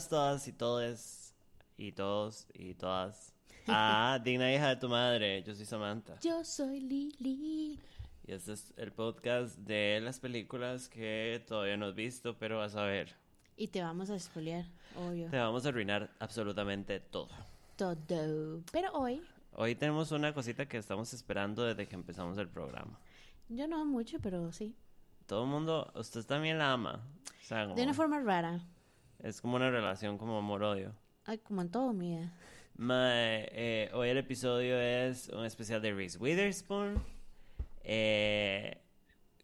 Bienvenidas todas y todos y todos y todas a Digna Hija de tu Madre. Yo soy Samantha. Yo soy Lili. Y este es el podcast de las películas que todavía no has visto, pero vas a ver. Y te vamos a spoilear, obvio. Te vamos a arruinar absolutamente todo. Todo. Pero hoy, Hoy tenemos una cosita que estamos esperando desde que empezamos el programa. yo no mucho, pero sí. Todo el mundo, usted también la ama. O sea, como- De una forma rara. Es como una relación como amor-odio. Ay, como en todo. Mae, eh, hoy el episodio es un especial de Reese Witherspoon. Eh,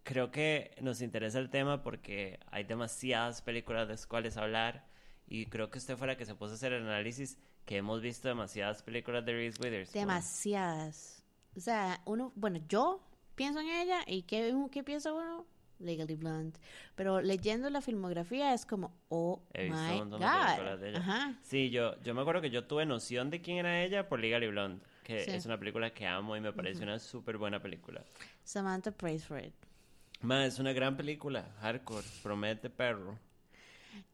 creo que nos interesa el tema porque hay demasiadas películas de las cuales hablar y creo que usted fuera que se puso a hacer el análisis que hemos visto demasiadas películas de Reese Witherspoon. Demasiadas. O sea, uno, bueno, yo pienso en ella y ¿qué, qué piensa uno? Legally Blonde. Pero leyendo la filmografía es como, oh He my de God. de ella. Ajá. Sí, yo, yo me acuerdo que yo tuve noción de quién era ella por Legally Blonde, que Sí. es una película que amo y me parece una súper buena película. Samantha prays for it. Ma, es una gran película, hardcore, promete perro.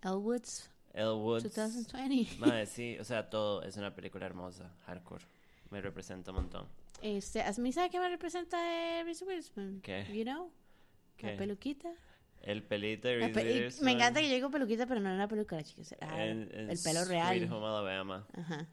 Elwood's El Woods. 2020. Madre, sí, o sea, todo es una película hermosa, hardcore. Me representa un montón. Este, ¿a mí sabe qué me representa de Reese Witherspoon? ¿Qué? You know? La peluquita. El pelito de Reese pe- y Witherspoon. me encanta que yo digo peluquita, pero no era peluca, chicos. Era en- en el pelo Sweet real. Home Alabama. Ajá.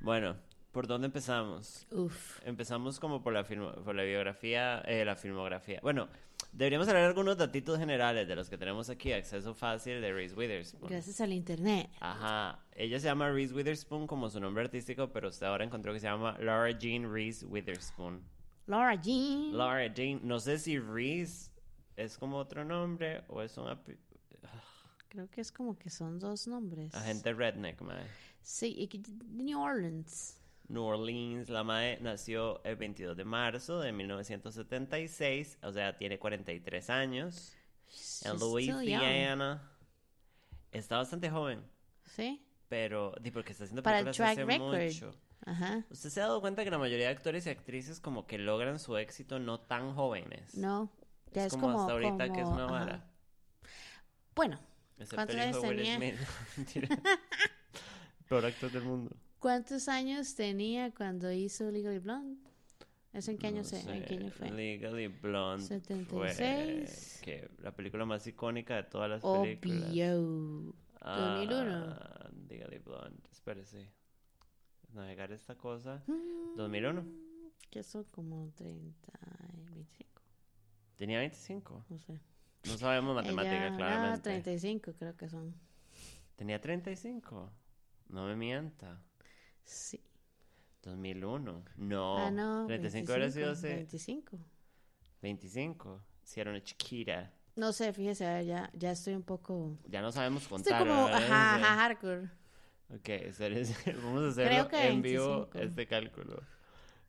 Bueno, ¿por dónde empezamos? Uf. Empezamos como por la, filmo- por la biografía, eh, la filmografía. Bueno, deberíamos hablar de algunos datitos generales de los que tenemos aquí, acceso fácil de Reese Witherspoon. Gracias al internet. Ajá, ella se llama Reese Witherspoon como su nombre artístico, pero usted ahora encontró que se llama Laura Jean Reese Witherspoon. Laura Jean. Laura Jean, no sé si Reese es como otro nombre o es un api- Creo que es como que son dos nombres. agente redneck, mae. Sí, y New Orleans. New Orleans, la mae nació el 22 de marzo de 1976, o sea, tiene 43 años, She's en. Louisiana. Está bastante joven, Sí. pero di porque está haciendo Para el películas track hace record. mucho. Ajá. ¿Usted se ha dado cuenta que la mayoría de actores y actrices como que logran su éxito no tan jóvenes? No. Ya es, es, como, hasta ahorita que es como- una ajá. vara. Bueno, ¿Cuántos años tenía? Peor actor del mundo. ¿cuántos años tenía cuando hizo Legally Blonde? ¿Eso en qué año, No se, en qué año fue? Legally Blonde 76. fue que la película más icónica de todas las Oh, películas. Obvio. 2001. Ah, Legally Blonde. Espérese. Navegar esta cosa. Mm, 2001. Que son como 30 y 25, Tenía 25. no sé. No sabemos matemáticas, Ella- no, claramente. 35 creo que son. Tenía 35. No me mienta. Sí. 2001. No. ah, no. 35 hubiera sido 25, hace 25. 25. Si era una chiquita. No sé, fíjese, ah, ya, ya estoy un poco... Ya no sabemos Estoy contar. como, ¿verdad? ajá, ajá, hardcore. Ok, vamos a que en vivo 25. este cálculo.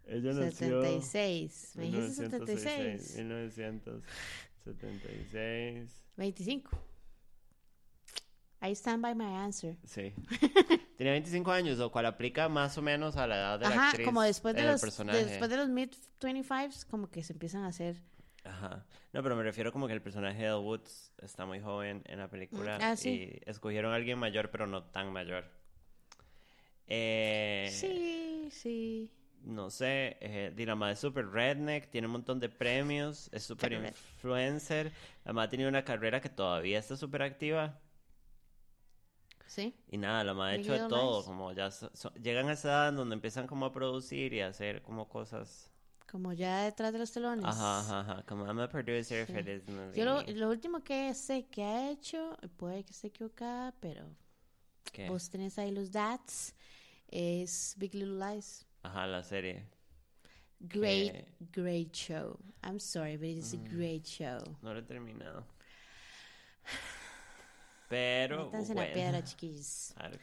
Ella nació 76. ¿Me dijiste 1966, 76? 1976. 25. I stand by my answer. Sí. Tenía 25 años, lo cual aplica más o menos a la edad de la Ajá, actriz como después de los personaje. después de los mid 25s como que se empiezan a hacer Ajá. No, pero me refiero como que el personaje de Woods está muy joven en la película. Ah, sí. Y escogieron a alguien mayor, pero no tan mayor. Eh, Sí, sí. No sé, eh, di, la madre es súper redneck, tiene un montón de premios, es red. influencer. La madre ha tenido una carrera que todavía está súper activa. Sí. Y nada, la madre ha hecho de todo, como ya so- so- llegan a esa edad en donde empiezan como a producir y a hacer como cosas. Como ya detrás de los telones. Ajá, ajá, ajá, como I'm a producer Sí. for this movie. Yo lo, lo último que sé que ha hecho, puede que esté equivocada, pero ¿Qué? vos tenés ahí los dads, es Big Little Lies. Ajá, la serie. Great, Que- great show. I'm sorry, but it's a Mm. great show. No lo he terminado. Pero. Métanse en bueno. la piedra, chiquillos. Algo.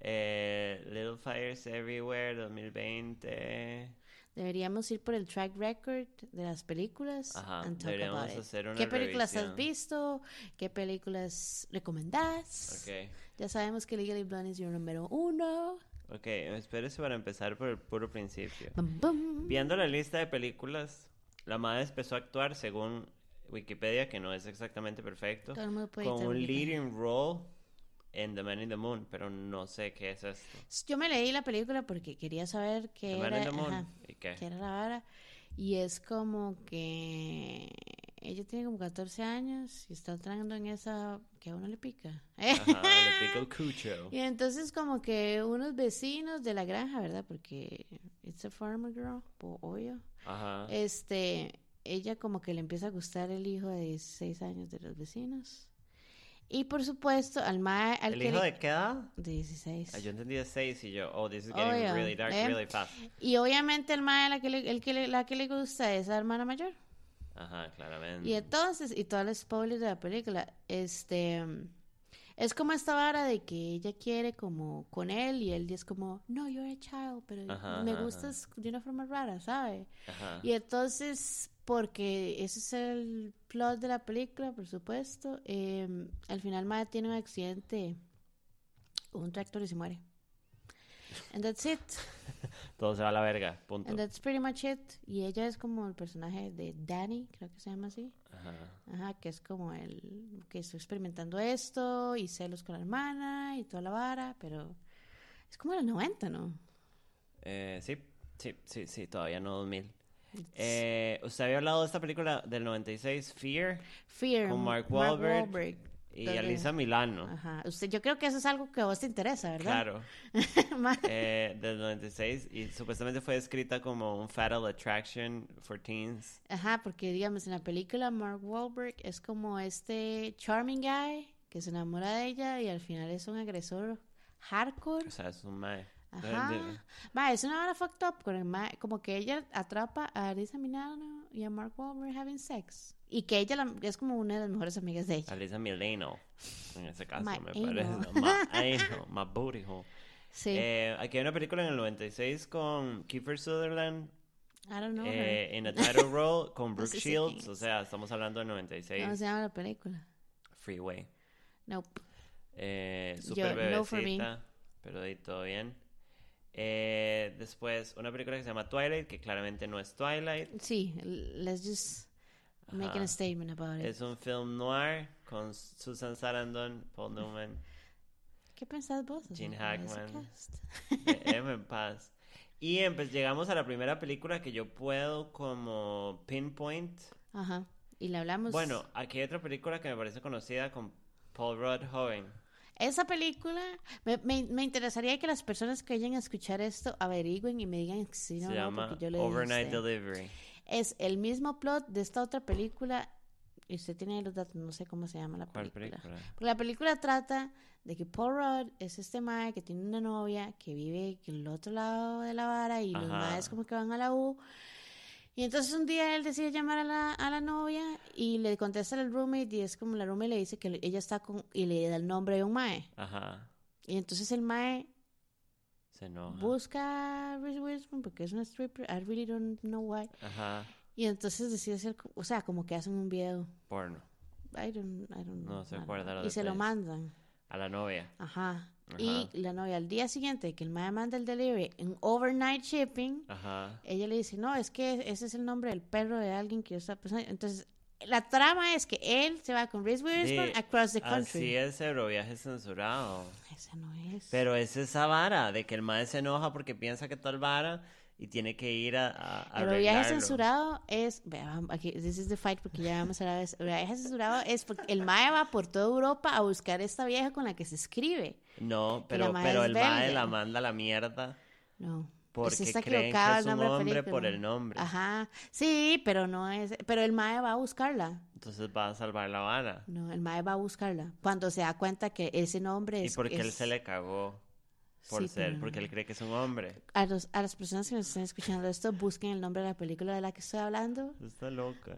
Eh, Little Fires Everywhere 2020. Deberíamos ir por el track record de las películas Ajá, and talk deberíamos about it. hacer una ¿Qué películas revisión. has visto? ¿Qué películas recomendás? Ok. Ya sabemos que Legally Blonde es your número uno. Ok, espérese para empezar por el puro principio. Bum, bum. Viendo la lista de películas, la madre empezó a actuar según Wikipedia, que no es exactamente perfecto, Todo el mundo puede con un leading role en The Man in the Moon, pero no sé qué es esto. Yo me leí la película porque quería saber qué The Man in the Moon. ajá, ¿Y qué? qué era la vara. Y es como que ella tiene como 14 años y está entrando en esa que a uno le pica. Ajá, le pico el cucho. Y entonces como que unos vecinos de la granja, ¿verdad? Porque it's a farmer girl, po- obvio. Ajá. Este, ella como que le empieza a gustar el hijo de 16 años de los vecinos. Y por supuesto, al mae al ¿El que hijo le- de qué edad? de 16. Ah, yo entendí de 6 y yo, oh, this is getting Obvio, really dark ¿eh? really fast. Y obviamente el mae la que le, el que le- la que le gusta es la hermana mayor. Ajá, claramente. Y entonces, y todo el spoiler de la película, este es como esta vara de que ella quiere como con él y él es como, no, you're a child, pero Ajá, me ajá, gustas de una forma rara, ¿sabe? Ajá. Y entonces, porque ese es el plot de la película, por supuesto, eh, al final Mae tiene un accidente, un tractor y se muere. And that's it. Todo se va a la verga, punto. And that's pretty much it. Y ella es como el personaje de Danny, creo que se llama así. Ajá. Ajá, que es como el que está experimentando esto y celos con la hermana y toda la vara, pero es como en el 90, ¿no? Eh, sí, sí, sí, sí, todavía no 2000. Eh, usted había hablado de esta película del 96, Fear, Fear, con Mark Mark Wahlberg. Y Donde- Alisa Milano. Ajá. Usted, yo creo que eso es algo que a vos te interesa, ¿verdad? Claro, eh, del 96 y supuestamente fue escrita como un Fatal Attraction for Teens. Ajá, porque digamos en la película Mark Wahlberg es como este charming guy que se enamora de ella y al final es un agresor hardcore. O sea, es un mae. Ajá. Ma, es una hora fucked up con el ma- como que ella atrapa a Arisa Milano y a Mark Wahlberg having sex. Y que ella la- es como una de las mejores amigas de ella. Alisa Milano, en ese caso, My me parece. Anal, ma booty hole. Sí, Eh, aquí hay una película en el 96 con Kiefer Sutherland I don't know. eh, en a title role con Brooke sé si Shields. quién O sea, estamos hablando del 96. ¿Cómo se llama la película? Freeway. Nope. Eh, Yo- super no for me. pero ahí todo bien. Eh, después, una película que se llama Twilight, que claramente no es Twilight. Sí, let's just make Ajá. a statement about it. Es un film noir con Susan Sarandon, Paul Newman, ¿Qué pensás vos? Gene Hackman. cast? M en paz. Y pues llegamos a la primera película que yo puedo como pinpoint. Ajá. Y le hablamos. Bueno, aquí hay otra película que me parece conocida con Paul Rudd joven. Esa película, me, me, me interesaría que las personas que vayan a escuchar esto averigüen y me digan si sí o Se no, llama yo le dije Overnight usted. Delivery. Es el mismo plot de esta otra película. Y usted tiene los datos, no sé cómo se llama la ¿Cuál película. película? Porque la película trata de que Paul Rudd es este mae que tiene una novia que vive en el otro lado de la vara y los Ajá. maes como que van a la U. Y entonces un día él decide llamar a la, a la novia y le contesta al roommate y es como la roommate le dice que ella está con... y le da el nombre de un mae. Ajá. Y entonces el mae Se enoja. busca a Reese Witherspoon porque es una stripper. I really don't know why. Ajá. Y entonces decide hacer, o sea, como que hacen un video. Porno. I don't, I don't know. No se acuerda los Y se lo mandan. A la novia. Ajá. Ajá. Y la novia al día siguiente que el mae manda el delivery en overnight shipping, Ajá. ella le dice, no, es que ese es el nombre del perro de alguien que yo estaba pensando. Entonces, la trama es que él se va con Reese Witherspoon across the Así country. es Euroviaje censurado. Ese no es. Pero es esa vara de que el mae se enoja porque piensa que el vara y tiene que ir a, a, El viaje censurado es, vea, aquí, this is the fight porque ya vamos a eso. El viaje censurado es porque el mae va por toda Europa a buscar esta vieja con la que se escribe. No, la pero, pero el mae la manda a la mierda No. porque Ese está creen que es un la hombre por el nombre. Ajá. Sí, pero no es. Pero el Mae va a buscarla. Entonces va a salvar la vara. No, el Mae va a buscarla. Cuando se da cuenta que ese nombre Y es. porque él es- se le cagó por Sí, ser, porque él cree que es un hombre. A, los, a las personas que nos están escuchando esto, busquen el nombre de la película de la que estoy hablando. Está loca.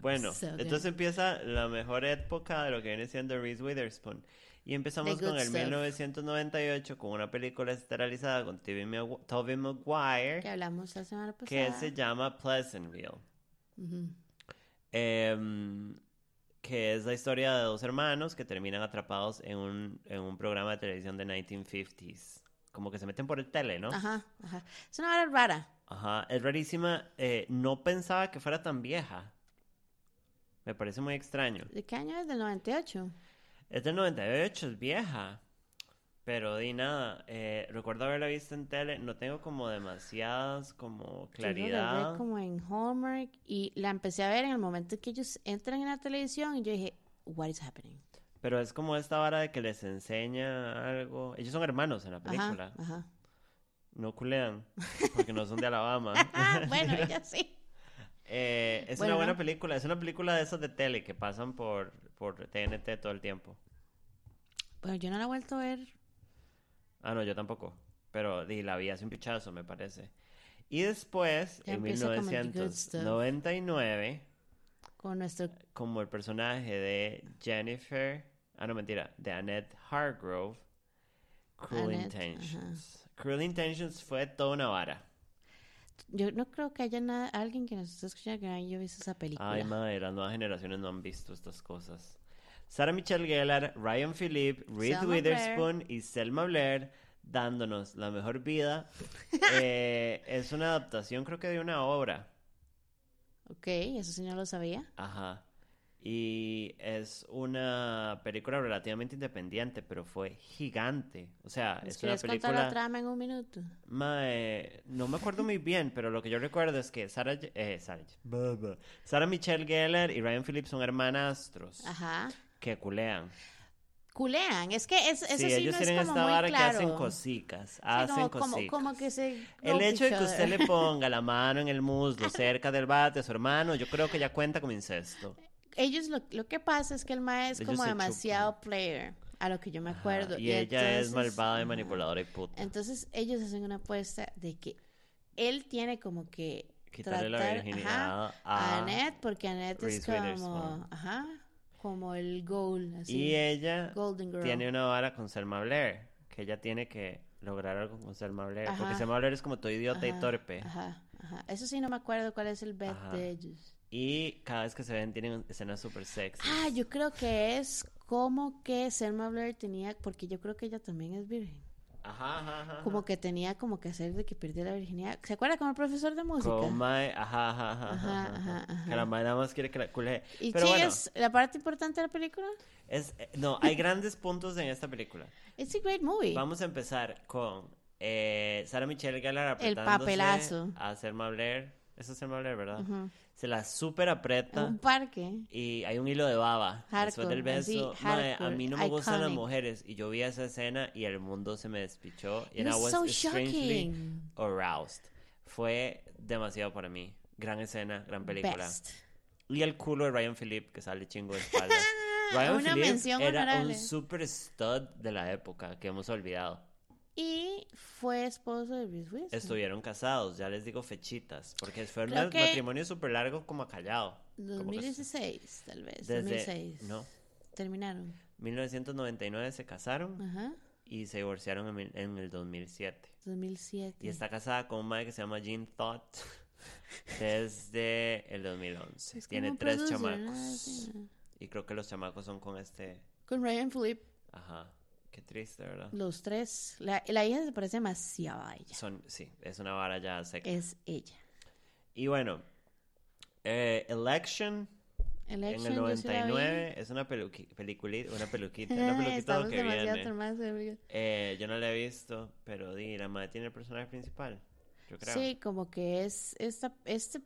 Bueno, So entonces empieza la mejor época de lo que viene siendo Reese Witherspoon. Y empezamos The con el stuff. 1998 con una película esterilizada con Tobey Magu- Tobey Que Maguire hablamos la semana pasada. que se llama Pleasantville. Ujú. Em, que es la historia de dos hermanos que terminan atrapados en un, en un programa de televisión de 1950s. Como que se meten por el tele, ¿no? Ajá, ajá. Es una hora rara. Ajá, es rarísima. Eh, no pensaba que fuera tan vieja. Me parece muy extraño. ¿De qué año es? Del 98. Es del 98, es vieja. Pero di nada, eh, recuerdo haberla visto en tele, no tengo como demasiadas como Yo claridad. agarré como en Hallmark y la empecé a ver en el momento que ellos entran en la televisión y yo dije, what is happening? Pero es como esta vara de que les enseña algo. Ellos son hermanos en la película. Ajá, ajá. No culean, porque no son de Alabama. Ah, bueno, ella sí. Eh, es Bueno, una buena película, es una película de esas de tele que pasan por, por TNT todo el tiempo. Bueno, yo no la he vuelto a ver. Ah, no, yo tampoco. Pero di, la vi hace un pichazo, me parece. Y después, Ya en empieza como the good stuff. 1999, con nuestro como el personaje de Jennifer, ah, no, mentira, de Annette Hargrove, Cruel Annette, Intentions. Cruel Intentions fue toda una vara. yo no creo que haya na- alguien que nos esté escuchando que no haya visto esa película. Ay, madre, las nuevas generaciones no han visto estas cosas. Sarah Michelle Gellar, Ryan Philippe, Reese Selma Witherspoon y Selma Blair dándonos la mejor vida. Eh, es una adaptación, creo que de una obra. Ok, eso sí no lo sabía. Ajá. Y es una película relativamente independiente, pero fue gigante. O sea, ¿Les es una contar la película. trama en un minuto? Mae, no me acuerdo muy bien, pero lo que yo recuerdo es que Sarah, eh, Sarah. Sarah Michelle Gellar y Ryan Phillips son hermanastros Ajá. que culean. Culean, es que es, eso sí, sí, ellos no tienen es como esta muy vara claro. que hacen cosicas, Sí, hacen como, como, cosicas. como que se El hecho de que usted le ponga la mano en el muslo cerca del bate a su hermano, yo creo que ya cuenta como incesto. Ellos lo, lo que pasa es que el mae es Ellos como demasiado player, a lo que yo me acuerdo. Y, ella es malvada y manipuladora y puta. Entonces ellos hacen una apuesta de que él tiene como que Quitarle la tratar, virginidad ajá, a... Annette porque Annette es como, ajá, como el goal, así, Y ella golden girl. tiene una vara con Selma Blair, que ella tiene que lograr algo con Selma Blair, porque. Selma Blair es como todo idiota y torpe. Ajá, ajá. Eso sí no me acuerdo cuál es el bet de ellos. Y cada vez que se ven tienen escenas súper sexy. Ah, yo creo que es como que Selma Blair tenía, porque yo creo que ella también es virgen. Ajá, ajá, ajá. Como que tenía como que hacer de que perdió la virginidad. ¿Se acuerda como el profesor de música? Con mae, ajá, ajá, ajá, Ajá, ajá, ajá. Que la mae nada más quiere que la culé. Y Pero bueno, es la parte importante de la película. es, eh, no, hay grandes puntos en esta película. It's a great movie. Vamos a empezar con eh, Sarah Michelle Gellar El apretándose papelazo. a Selma Blair. Eso es Selma Blair, ¿verdad? Ujú. Se la súper aprieta. un parque. Y hay un hilo de baba después del Hardcore, beso. Mae, a hardcore, mí no me gustan las iconic. mujeres. Y yo vi esa escena y el mundo se me despichó. Y I was so strangely aroused. Fue demasiado para mí. Gran escena, gran película. Best. Y el culo de Ryan Philippe que sale chingo de espalda. Ryan Una Philippe mención era un honorable. super stud de la época que hemos olvidado. Y fue esposo de Witherspoon. Estuvieron casados, ya les digo fechitas, porque fue un que- matrimonio súper largo como callado. Como que 2016, tal vez. desde 2006. no, Terminaron. 1999 se casaron Ajá. y se divorciaron en, en el 2007. 2007. Y está casada con un madre que se llama Jean Thought desde el 2011. Es Tiene como tres producer, chamacos. Y creo que los chamacos son con este. Con Ryan Philippe, Ajá. Qué triste, ¿verdad? los tres. La, la hija se parece demasiado a ella. Son, sí, es una vara ya seca. Es ella. Y bueno, eh, Election Election, en el yo sí la vi. 99 es una peliculita, una peluquita, una peluquita lo que viene. Eh, yo no la he visto, pero di, la madre tiene el personaje principal, yo creo. Sí, como que es esta, este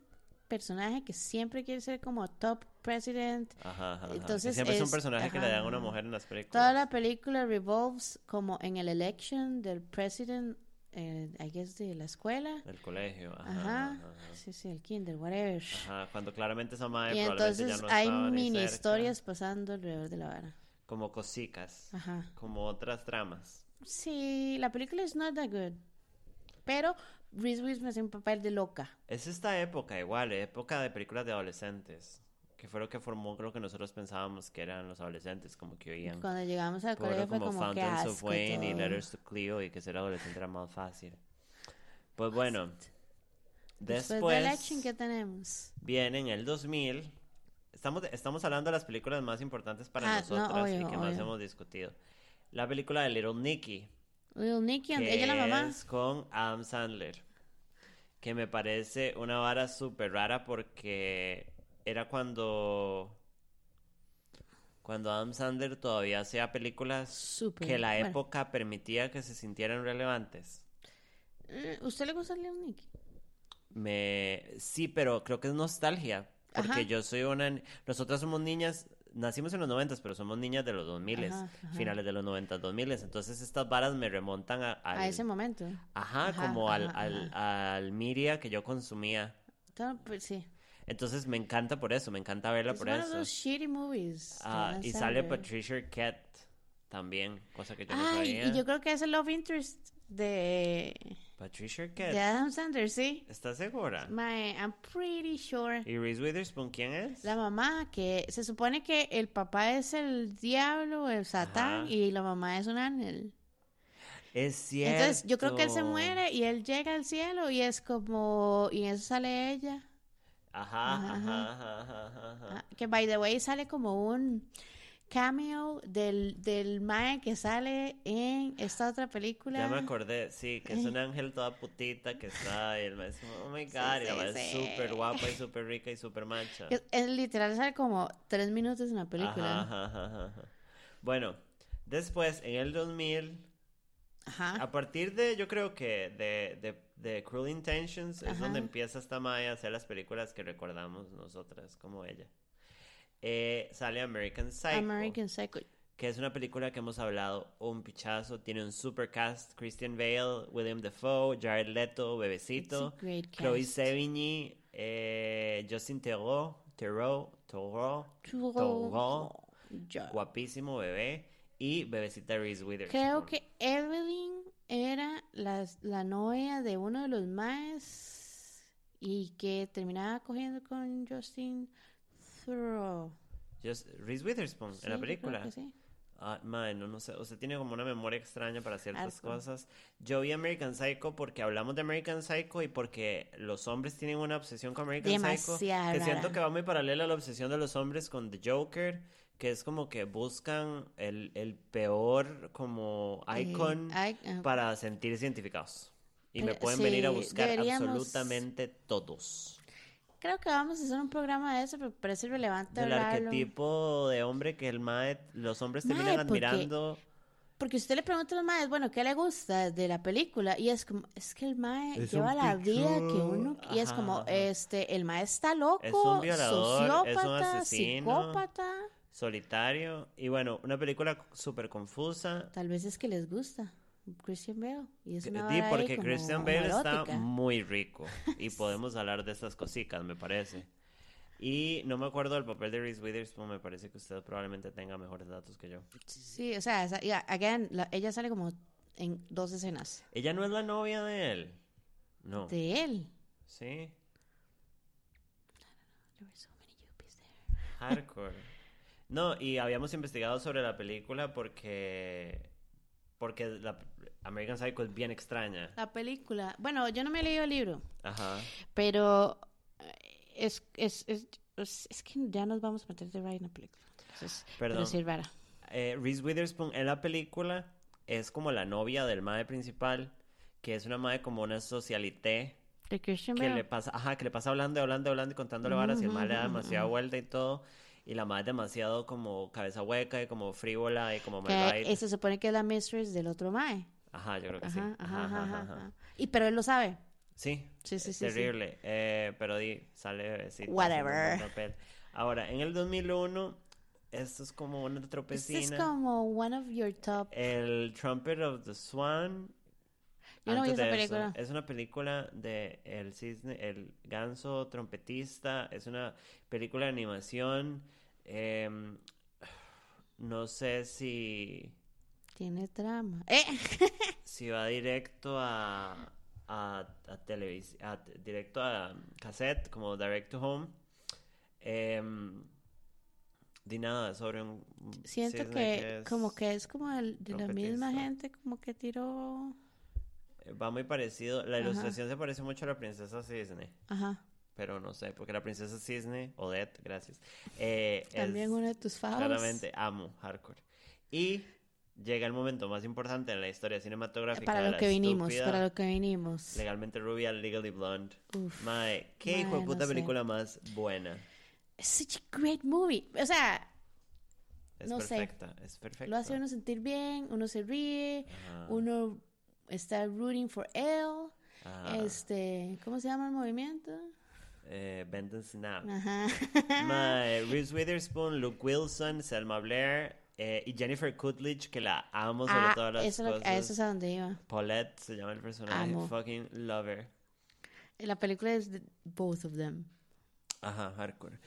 personaje que siempre quiere ser como top president. Ajá, ajá, ajá. Entonces siempre es un es- personaje que le dan a una ajá. mujer en las películas. Toda la película revolves como en el election del president, eh, I guess, de la escuela. Del colegio, ajá. Ajá. ajá, ajá. Sí, sí, el kinder, whatever. Ajá, cuando claramente esa madre Y probablemente entonces ya no hay mini historias pasando alrededor de la vara. Como cosicas, Ajá. como otras tramas. Sí, la película es not that good. Pero Reese Witherspoon hace un papel de loca. Es esta época igual, época de películas de adolescentes, que fue lo que formó lo que nosotros pensábamos que eran los adolescentes, como que oían. Cuando llegamos al colegio fue como como que Fountains of Wayne y. Letters to Cleo y que ser adolescente era más fácil. Pues bueno, Después de después Election, ¿qué tenemos? viene en el 2000. Estamos, estamos hablando de las películas más importantes para Ah, no, nosotros y obvio, que más hemos discutido. La película de Little Nicky, Little Nicky, que ella la mamá. es con Adam Sandler, que me parece una vara súper rara porque era cuando cuando Adam Sandler todavía hacía películas Súper. que la bueno. época permitía que se sintieran relevantes. Eh, ¿Usted le gusta Little Nicky? Me... Sí, pero creo que es nostalgia. Porque Ajá. yo soy una... Nosotras somos niñas... Nacimos en los 90, pero somos niñas de los 2000, Ajá, ajá. finales de los 90, 2000. Entonces estas varas me remontan a, al... A ese momento. Ajá, Ajá, como al, al, al media que yo consumía. Pues, sí. Entonces me encanta por eso, me encanta verla Es por one of eso. those shitty movies. Adam y sale. Patricia Arquette también, cosa que yo no Ay, sabía. y yo creo que es el love interest de, Patricia de Arquette, Adam Sandler, sí. ¿estás segura? My, I'm pretty sure. ¿Y Reese Witherspoon quién es? La mamá, que se supone que el papá es el diablo, el satán, Ajá. y la mamá es un ángel. Es cierto. Entonces, yo creo que él se muere y él llega al cielo y es como, y en eso sale ella. Ajá, Ajá, ajá, ajá, ajá, ajá. Ah, Que by the way sale como un cameo del, del Mae que sale en esta otra película. Ya me acordé, sí, que es un ángel toda putita que está y el maestro, oh my god, y la sí, es sí. súper guapa y súper rica y súper mancha. Es, literal sale como tres minutos en la película. Ajá, ajá, ajá, ajá. Bueno, después, en el 2000, Ajá. a partir de, yo creo que de, de, de Cruel Intentions es Ajá. donde empieza esta Maya a hacer las películas que recordamos nosotras como ella. Eh, sale American Psycho, American Psycho. que es una película que hemos hablado un pichazo, tiene un super cast, Christian Bale, William Defoe, Jared Leto, Bebecito, Chloe. Sevigny, eh, Justin Theroux, Theroux, Theroux. Theroux, guapísimo bebé, y bebecita Reese Witherspoon. Creo que Evelyn era la, la novia de uno de los más y que terminaba cogiendo con Justin Just- Reese Witherspoon Sí, en la yo creo película. que sí. Ah, mae, no, no sé, usted tiene como una memoria extraña para ciertas Algo. cosas. Yo vi American Psycho porque hablamos de American Psycho y porque los hombres tienen una obsesión con American Psycho Demasiado que siento rara. que va muy paralela a la obsesión de los hombres con The Joker, que es como que buscan el, el peor como Eh, icon ay, ah, para sentirse identificados. Y me Eh, pueden venir a sí, buscar deberíamos- absolutamente todos. Creo que vamos a hacer un programa de eso, pero parece relevante Del hablarlo. arquetipo de hombre que el mae, los hombres Mae, terminan porque- admirando. Porque usted le pregunta a los maes, bueno, ¿qué le gusta de la película? Y es como, es que el mae Es lleva la vida que uno... Y es como, ajá. este, el mae está loco, Es un violador, es un sociópata, asesino. psicópata. solitario y bueno, una película súper confusa. Tal vez es que les gusta Christian Bale. Y es una ahí porque como Christian Bale está muy rico y podemos hablar de estas cositas, me parece. Y no me acuerdo del papel de Reese Witherspoon, me parece que usted probablemente tenga mejores datos que yo. Sí, o sea, esa- ya, again, la- ella sale como en dos escenas. Ella no es la novia de él. No. De él. Sí. There were so many yuppies there. Hardcore. No, y habíamos investigado sobre la película porque porque la American Psycho es bien extraña. La película. Bueno, yo no me he leído el libro, Ajá. pero eh, es, es, es, es, es que ya nos vamos a meter de right en la película. Entonces, Perdón. pero rara. Eh, Reese Witherspoon en la película es como la novia del mae principal, que es una mae como una socialité De Christian que Bale. le pasa, ajá, que le pasa hablando, hablando, hablando y contándole varas y el mae le da demasiada ujú. vuelta y todo. Y la mae es demasiado como cabeza hueca y como frívola y como malvada. eh, se supone que es la mistress del otro mae. Ajá, yo creo que sí. Ajá, ajá, Ajá. Y pero él lo sabe. Sí, Sí, sí, sí, sí. terrible. Eh, pero di, sale Whatever. Ahora, en el 2001, esto es como una tropecina. es como one of your top. El Trumpet of the Swan. Yo no vi esa de eso, película. es una película de el cisne, el ganso trompetista. Es una película de animación. em, no sé si, Tiene trama. ¡Eh! si va directo a, a, a televisión, directo a cassette, como direct to home. Em, di nada sobre un Siento que, es- como que es como el, de la misma gente como que tiró. Va muy parecido. La Ajá. ilustración se parece mucho a la princesa Cisne. Ajá. Pero no sé, porque la princesa Cisne, Odette, gracias. eh, También es- uno de tus favos. Claramente amo hardcore. Y llega el momento más importante en la historia cinematográfica. Para lo la que vinimos, para lo que vinimos. Legalmente rubia, legally blonde. Uf. Mae, qué hijo de no puta sé. película más buena. It's such a great movie. O sea, Es no sé. perfecta, es perfecta. Lo hace uno sentir bien, uno se ríe, Ajá, uno está rooting for él. ajá. Este, ¿cómo se llama el movimiento? Eh, Bend and Snap. Ajá. Mae, Reese Witherspoon, Luke Wilson, Selma Blair eh, y Jennifer Coolidge, que la amo sobre Ah, todas las eso, lo- a eso es a donde iba. Paulette se llama el personaje. Amo. Fucking lover. La película es de both of them. Ajá, hardcore.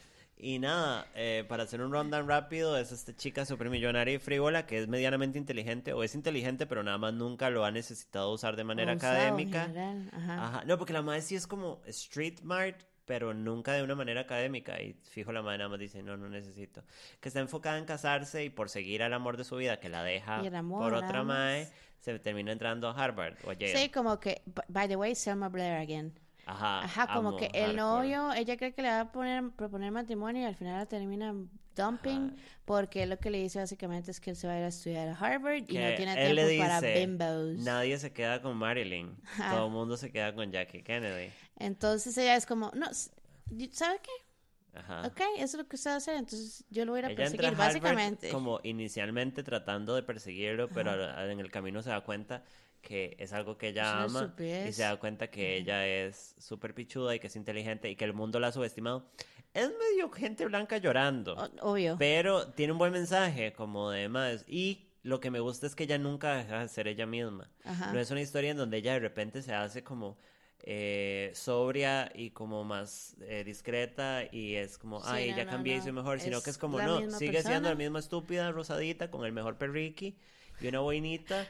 Y nada, eh, para hacer un rundown rápido, es esta chica supermillonaria y frívola que es medianamente inteligente, o es inteligente, pero nada más nunca lo ha necesitado usar de manera O en académica. general, Ajá. Ajá. No, porque la madre sí es como street smart, pero nunca de una manera académica. Y fijo, la madre nada más dice, no, no necesito. Que está enfocada en casarse y por seguir al amor de su vida, que la deja amor, por otra madre, se termina entrando a Harvard o a Yale. Sí, como que, by the way, Selma Blair again. Ajá, Ajá, como amo que el hardcore. novio, ella cree que le va a poner, proponer matrimonio y al final la termina dumping Ajá. porque lo que le dice básicamente es que él se va a ir a estudiar a Harvard y no tiene él le tiempo para dice, bimbos. Nadie se queda con Marilyn. Ajá. Todo el mundo se queda con Jackie Kennedy. Entonces ella es como, no, ¿sabe qué? Ajá. Ok, eso es lo que usted va a hacer, entonces yo lo voy a ir a perseguir, a básicamente. como inicialmente tratando de perseguirlo, pero a- en el camino se da cuenta que es algo que ella ama y se da cuenta que ella es súper pichuda y que es inteligente y que el mundo la ha subestimado. Es medio gente blanca llorando, O- obvio. pero tiene un buen mensaje como de más y lo que me gusta es que ella nunca deja de ser ella misma. Ajá. No es una historia en donde ella de repente se hace como eh, sobria y como más eh, discreta y es como, Sí, ay, no, ya no, cambié y no. soy mejor, sino que Es es como, no, sigue siendo la misma estúpida rosadita con el mejor perriqui y una boinita.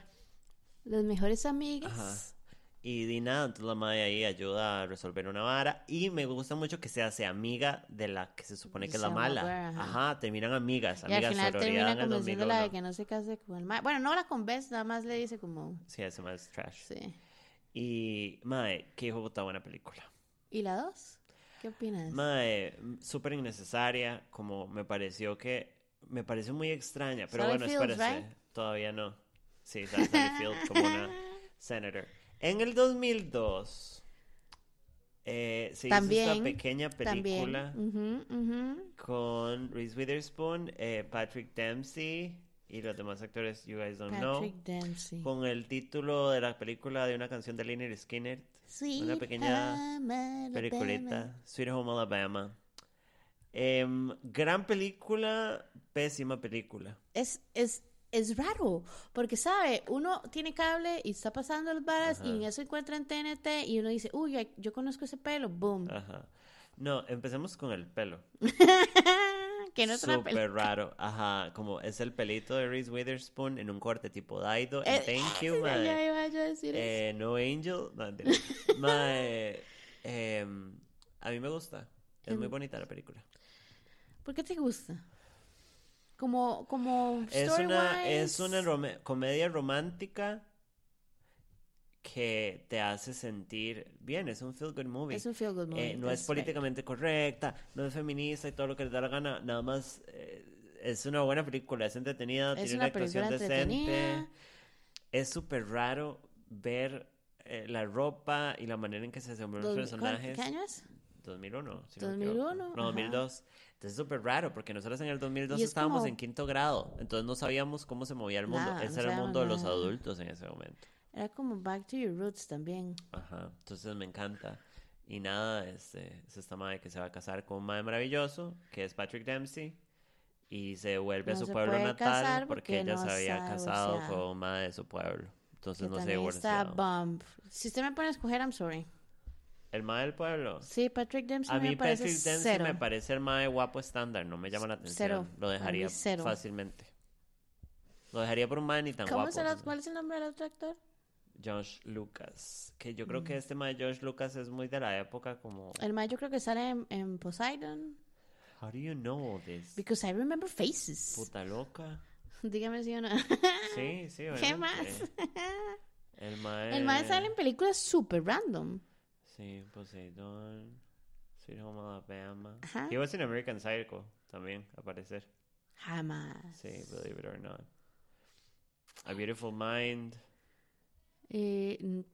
Las mejores amigas. Ajá. Y di nada, entonces la madre ahí ayuda a resolver una vara. Y me gusta mucho que se hace amiga de la que se supone que es la mala. Blair, ajá. Ajá, terminan amigas, Y al amigas final sororidad termina convenciéndola de 2001. que no se case con el ma. Bueno, no la convence, nada más le dice como, Sí, ese más es trash. sí. Y, mae, qué hijo puta buena película. ¿Y la dos? ¿Qué opinas? Mae, súper innecesaria, como me pareció que... Me pareció muy extraña, pero Sally bueno, Fields, espérese, right? todavía no. Sí, Sally Field como una senator. En el 2002 eh, se hizo También, esta pequeña película con Reese Witherspoon, eh, Patrick Dempsey y los demás actores You Guys Don't Know. Patrick Dempsey. Con el título de la película de una canción de Lynyrd Skinner, Sweet una pequeña Alabama. peliculita, Sweet Home Alabama. Em, gran película, pésima película. Es, es, es raro, porque, ¿sabe? Uno tiene cable y está pasando las varas y en eso encuentra en TNT y uno dice, uy, yo conozco ese pelo, boom. Ajá. No, empecemos con el pelo. que no es Súper raro. Ajá, como es el pelito de Reese Witherspoon en un corte tipo Daido. Eh, Thank You, ya mae. iba yo a decir eso. Eh, no Angel. No. Mae, em, a mí me gusta. Es muy Em, bonita la película. ¿Por qué te gusta? Como, como Es una, es una comedia romántica que te hace sentir bien. Es un feel good movie. Es un feel good movie. Eh, no es right. políticamente correcta, no es feminista y todo lo que le da la gana. Nada más eh, es una buena película, es entretenida, Es tiene una una actuación decente. Es súper raro ver eh, la ropa y la manera en que se desenvuelven los Dos- ¿cuál- personajes. ¿Qué año es? 2001, si no me 2001, equivoco. No, ajá. 2002. Entonces es súper raro porque nosotros en el 2002 Y es estábamos como- en quinto grado, entonces no sabíamos cómo se movía el mundo. Nada, no Ese era el mundo de los nada. adultos en ese momento. Era como Back to Your Roots también. Ajá, entonces me encanta. Y nada, este, es esta madre que se va a casar con un madre maravilloso, que es Patrick Dempsey, y se vuelve a No su se pueblo natal porque porque ella no se había casado divorciado. con un madre de su pueblo. Entonces que no también está bump. Si usted me pone a escoger, I'm sorry. El madre del pueblo. Sí, Patrick Dempsey A me mí parece Patrick Dempsey cero. me parece el madre guapo estándar, no me llama la atención. Cero, Lo dejaría cero. fácilmente. Lo dejaría por un madre ni tan ¿Cómo guapo. ¿Cuál es el nombre del otro actor? Josh Lucas. Que yo creo que Mm. este madre Josh Lucas es muy de la época como... El más yo creo que sale en, en Poseidon. How do you know this? Because I remember faces. Puta loca. Dígame si o no. Sí, sí, ¿Qué más? El mae. El sale en películas super random. Sí, Poseidon. Sweet Home Alabama. Ajá. He was in American Psycho también, aparecer. Jamás. Sí, believe it or not. A Beautiful Mind. Eh, eh,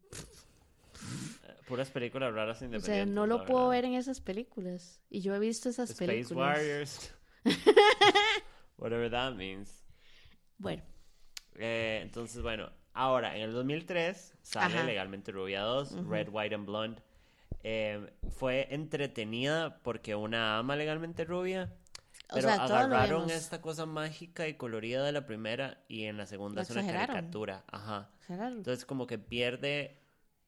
Puras películas raras o independientes. sea, no lo puedo verdad. ver en esas películas. Y yo he visto esas Space películas. Warriors. Whatever that means. Bueno, Eh, entonces, bueno, ahora en el 2003 sale Ajá. Legalmente Rubia 2, Red, White and Blonde. Eh, fue entretenida porque una ama Legalmente Rubia, O pero sea, agarraron esta cosa mágica y colorida de la primera y en la segunda Lo es una caricatura. Ajá. Entonces como que pierde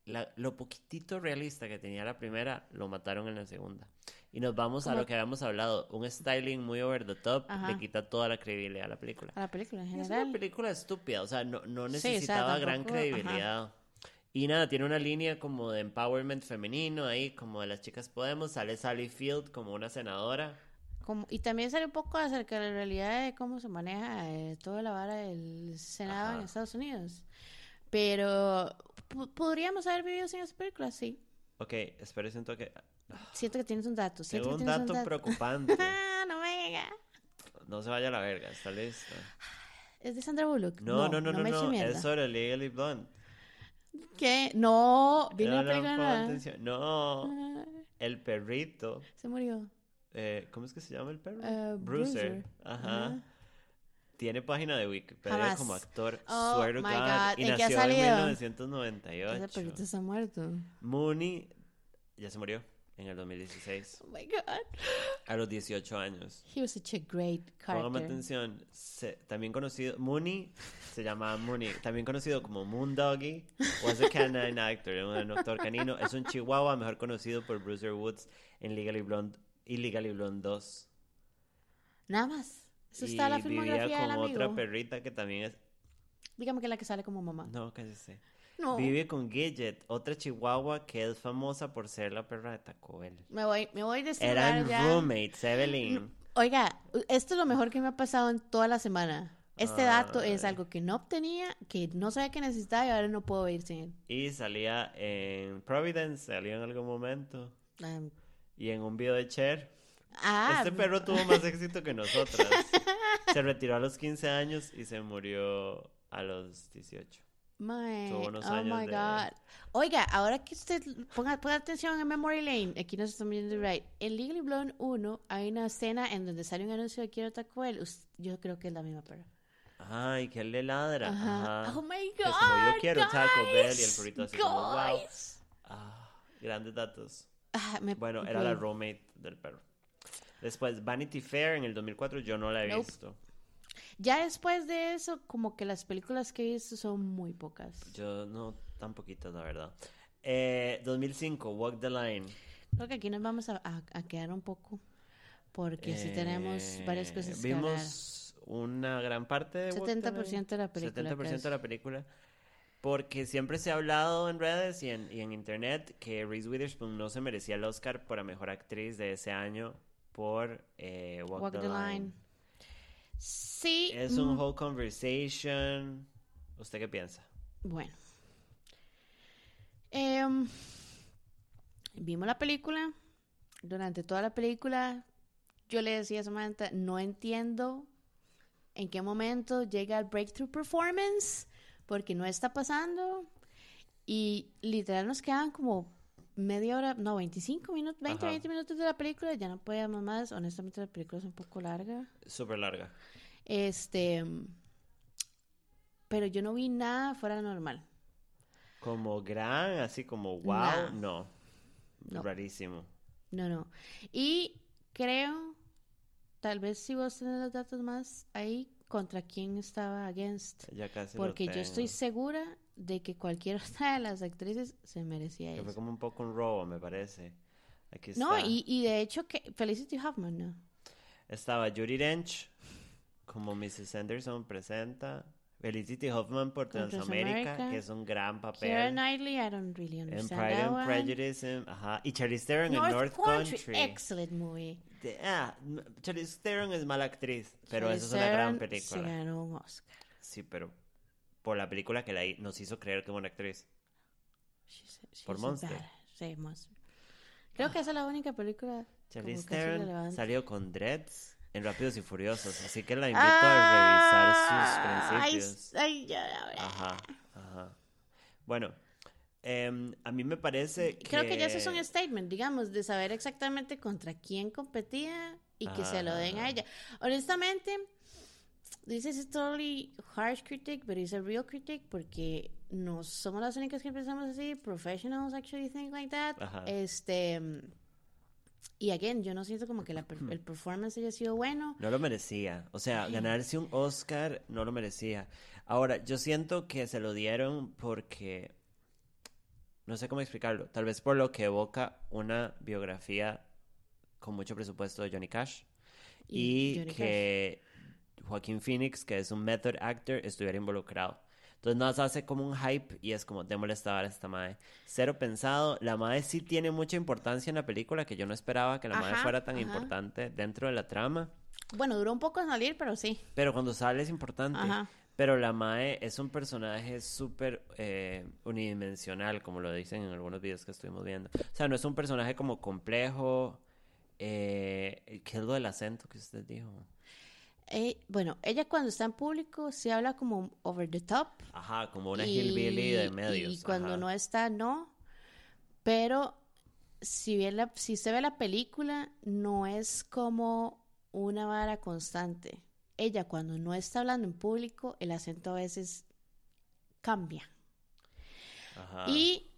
la- lo poquitito realista que tenía la primera, lo mataron en la segunda. Y nos vamos a Como- lo que habíamos hablado, un styling muy over the top Ajá. le quita toda la credibilidad a la película. A la película en Es una general. película estúpida, o sea, no, no Sí, o sea, necesitaba gran credibilidad. Y nada, tiene una línea como de empowerment femenino ahí, como de las chicas podemos. Sale Sally Field como una senadora. Como, y también sale un poco acerca de la realidad de cómo se maneja eh, toda la vara del Senado en Ajá. Estados Unidos. Pero podríamos haber vivido sin esa película, sí. Ok, espero, siento que... Siento que tienes un dato. Siento Tengo un que tienes dato un dato. preocupante. Ah, no me diga. No se vaya a la verga, ¿está listo? ¿Es de Sandra Bullock? No, no, no, no, no, es sobre Legally Blonde. ¿Qué? No, vi No, la no, atención. No, Ah, el perrito. se murió. eh, ¿Cómo es que se llama el perro? Eh, Bruiser. Bruiser. Ajá. Ajá. Tiene página de Wikipedia como actor. Oh, swear to God, God. Y ¿En qué ha nació en salido? 1998. Ese perrito está muerto. Mooney ya se murió en el 2016. Oh my God. A los 18 años. He was such a great Póngame character. atención. se- también conocido. Mooney se llama Mooney. También conocido como Moondoggy. Was a canine actor. Un actor canino. Es un chihuahua mejor conocido por Bruiser Woods en Legally Blonde y Legally Blonde 2. Nada más. Eso y está la vivía filmografía del con amigo. otra perrita que también es. Dígame que es la que sale como mamá. No, cállese. No. Vive con Gidget, otra chihuahua que es famosa por ser la perra de Taco Bell. Me voy, me voy de Eran ya. roommates, Evelyn. Oiga, esto es lo mejor que me ha pasado en toda la semana. Este dato es algo que no obtenía, que no sabía que necesitaba y ahora no puedo ir sin él. Y salía en Providence, salió en algún momento. Ah, Y en un video de Cher. Ah, este perro tuvo más éxito que nosotras. Se retiró a los 15 años y se murió a los 18. my- tuvo unos oh años my de- God. Oiga, ahora que usted ponga, ponga atención en Memory Lane, aquí nos están viendo right. En Legally Blonde 1 hay una escena en donde sale un anuncio de Quiero Taco Bell. Yo creo que es la misma perra. Ay, que él le ladra. Ajá. Ajá. Oh my God. es como, yo quiero Taco Bell, y el guys, perrito así como, wow. guys. Ah, grandes datos. Ah, me- Bueno, era la roommate del perro. Después, Vanity Fair en el 2004 yo no la he Nope. visto. Ya después de eso, como que las películas que he visto son muy pocas. Yo no, tan poquitas, la verdad. Eh, 2005, Walk the Line. Creo que aquí nos vamos a, a- a quedar un poco. Porque sí tenemos Eh, varias cosas que hablar. Vimos una gran parte de Walk the 70% de la película, 70% de la película. Porque siempre se ha hablado en redes y en, y en internet que Reese Witherspoon no se merecía el Oscar por la mejor actriz de ese año por eh, Walk, Walk the, the Line. Line. Sí. Es un mm, whole conversation. ¿Usted qué piensa? Bueno. Em, vimos la película. Durante toda la película, yo le decía a Samantha, no entiendo en qué momento llega el breakthrough performance, porque no está pasando. Y literal nos quedan como media hora, no, 25 minutos, 20, Ajá. 20 minutos de la película, ya no podíamos más. Honestamente, la película es un poco larga. Súper larga. Este, pero yo no vi nada fuera de normal. Como gran, así como wow, Nah. no. No. Rarísimo. No, no. Y creo, tal vez si vos tenés los datos más ahí, contra quién estaba against. Ya casi Porque yo estoy segura de que cualquier otra de las actrices se merecía Que fue eso. como un poco un robo, me parece. Aquí está. No, y, y de hecho que Felicity Huffman, ¿no? Estaba Judy Dench como Mrs. Anderson presenta. Felicity Hoffman por Transamérica, que es un gran Keira papel. Knightley, I don't really En understand Pride that and one. Prejudice, en- ajá. Y Charlize Theron North, en North Country, Country. excellent movie. De- ah, Charlize Theron es mala actriz, pero Charlize esa es una gran película. Se ganó un Oscar. Sí, pero por la película que la nos hizo creer que es buena actriz. She's- Por she's a Monster. bad- Sí, Monster. Creo que esa es la única película. Charlize Theron salió con Dreads en Rápidos y Furiosos, así que la invito a revisar sus Ah, ay, principios. ay, ya. Ajá, ajá. Bueno, em, a mí me parece que... Creo que ya eso es un statement, digamos, de saber exactamente contra quién competía y que se lo den a ella. Honestamente, this is a totally harsh critic, but it's a real critic porque no somos las únicas que pensamos así. Professionals actually think like that. Ajá. Este. Y again, yo no siento como que la el performance haya sido bueno. No lo merecía. O sea, ganarse un Oscar no lo merecía. Ahora, yo siento que se lo dieron porque... No sé cómo explicarlo. Tal vez por lo que evoca una biografía con mucho presupuesto de Johnny Cash. Y Y, Johnny que Joaquín Phoenix, que es un method actor, estuviera involucrado. Entonces nos hace como un hype y es como, démosle esta vara a esta madre. Cero pensado. La madre sí tiene mucha importancia en la película, que yo no esperaba que la madre Ajá, fuera tan ajá. importante dentro de la trama. Bueno, duró un poco en salir, pero sí. Pero cuando sale es importante. Ajá. Pero la Mae es un personaje súper eh, unidimensional, como lo dicen en algunos videos que estuvimos viendo. O sea, no es un personaje como complejo. Eh, ¿Qué es lo del acento que usted dijo? Eh, bueno, ella cuando está en público se habla como over the top. Ajá, como una y, hillbilly de medios. Y cuando ajá. no está, no. Pero si, bien la, si se ve la película, no es como una vara constante. Ella cuando no está hablando en público, el acento a veces cambia. Ajá. Y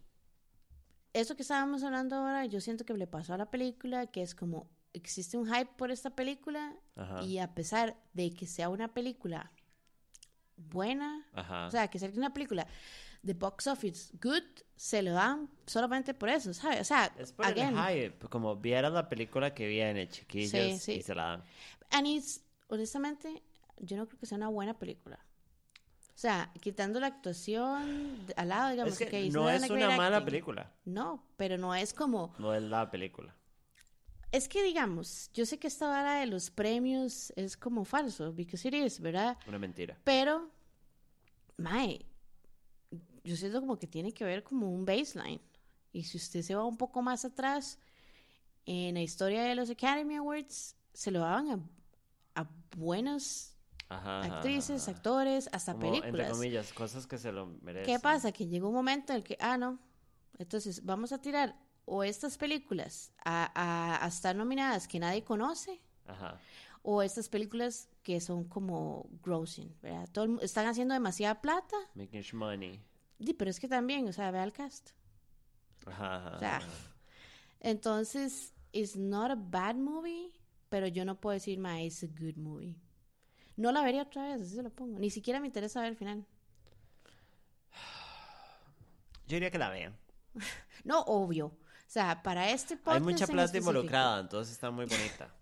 eso que estábamos hablando ahora, yo siento que le pasó a la película, que es como existe un hype por esta película Ajá. y a pesar de que sea una película buena, Ajá. o sea, que sea una película de box office good, se lo dan solamente por eso, ¿sabes? O sea, es por again, el hype. Como viera la película que viene, chiquillos, Sí, sí. y se la dan. and it's- honestamente, yo no creo que sea una buena película. O sea, quitando la actuación al lado, digamos Es que it's no es una mala acting. película. No, pero no es como No es la película. Es que digamos, yo sé que esta vara de los premios es como falso, because it is, ¿verdad? Una mentira. Pero, mae, yo siento como que tiene que ver como un baseline. Y si usted se va un poco más atrás, en la historia de los Academy Awards, se lo daban a, a buenos Ajá. actrices, ajá. actores, hasta Como, entre películas. comillas, cosas que se lo merecen. ¿Qué pasa? Que llegó un momento en el que, ah, no, entonces vamos a tirar o estas películas a, a, a estar nominadas que nadie conoce, Ajá. o estas películas que son como grossing, ¿verdad? Todo el están haciendo demasiada plata, Making money. pero es que también, o sea, ve al cast. Ajá, O sea. Entonces, it's not a bad movie, pero yo no puedo decir, ma, it's a good movie. No la vería otra vez, así se lo pongo. Ni siquiera me interesa ver el final. Yo diría que la vean. No, obvio. O sea, para este podcast Hay mucha plata involucrada, entonces está muy bonita.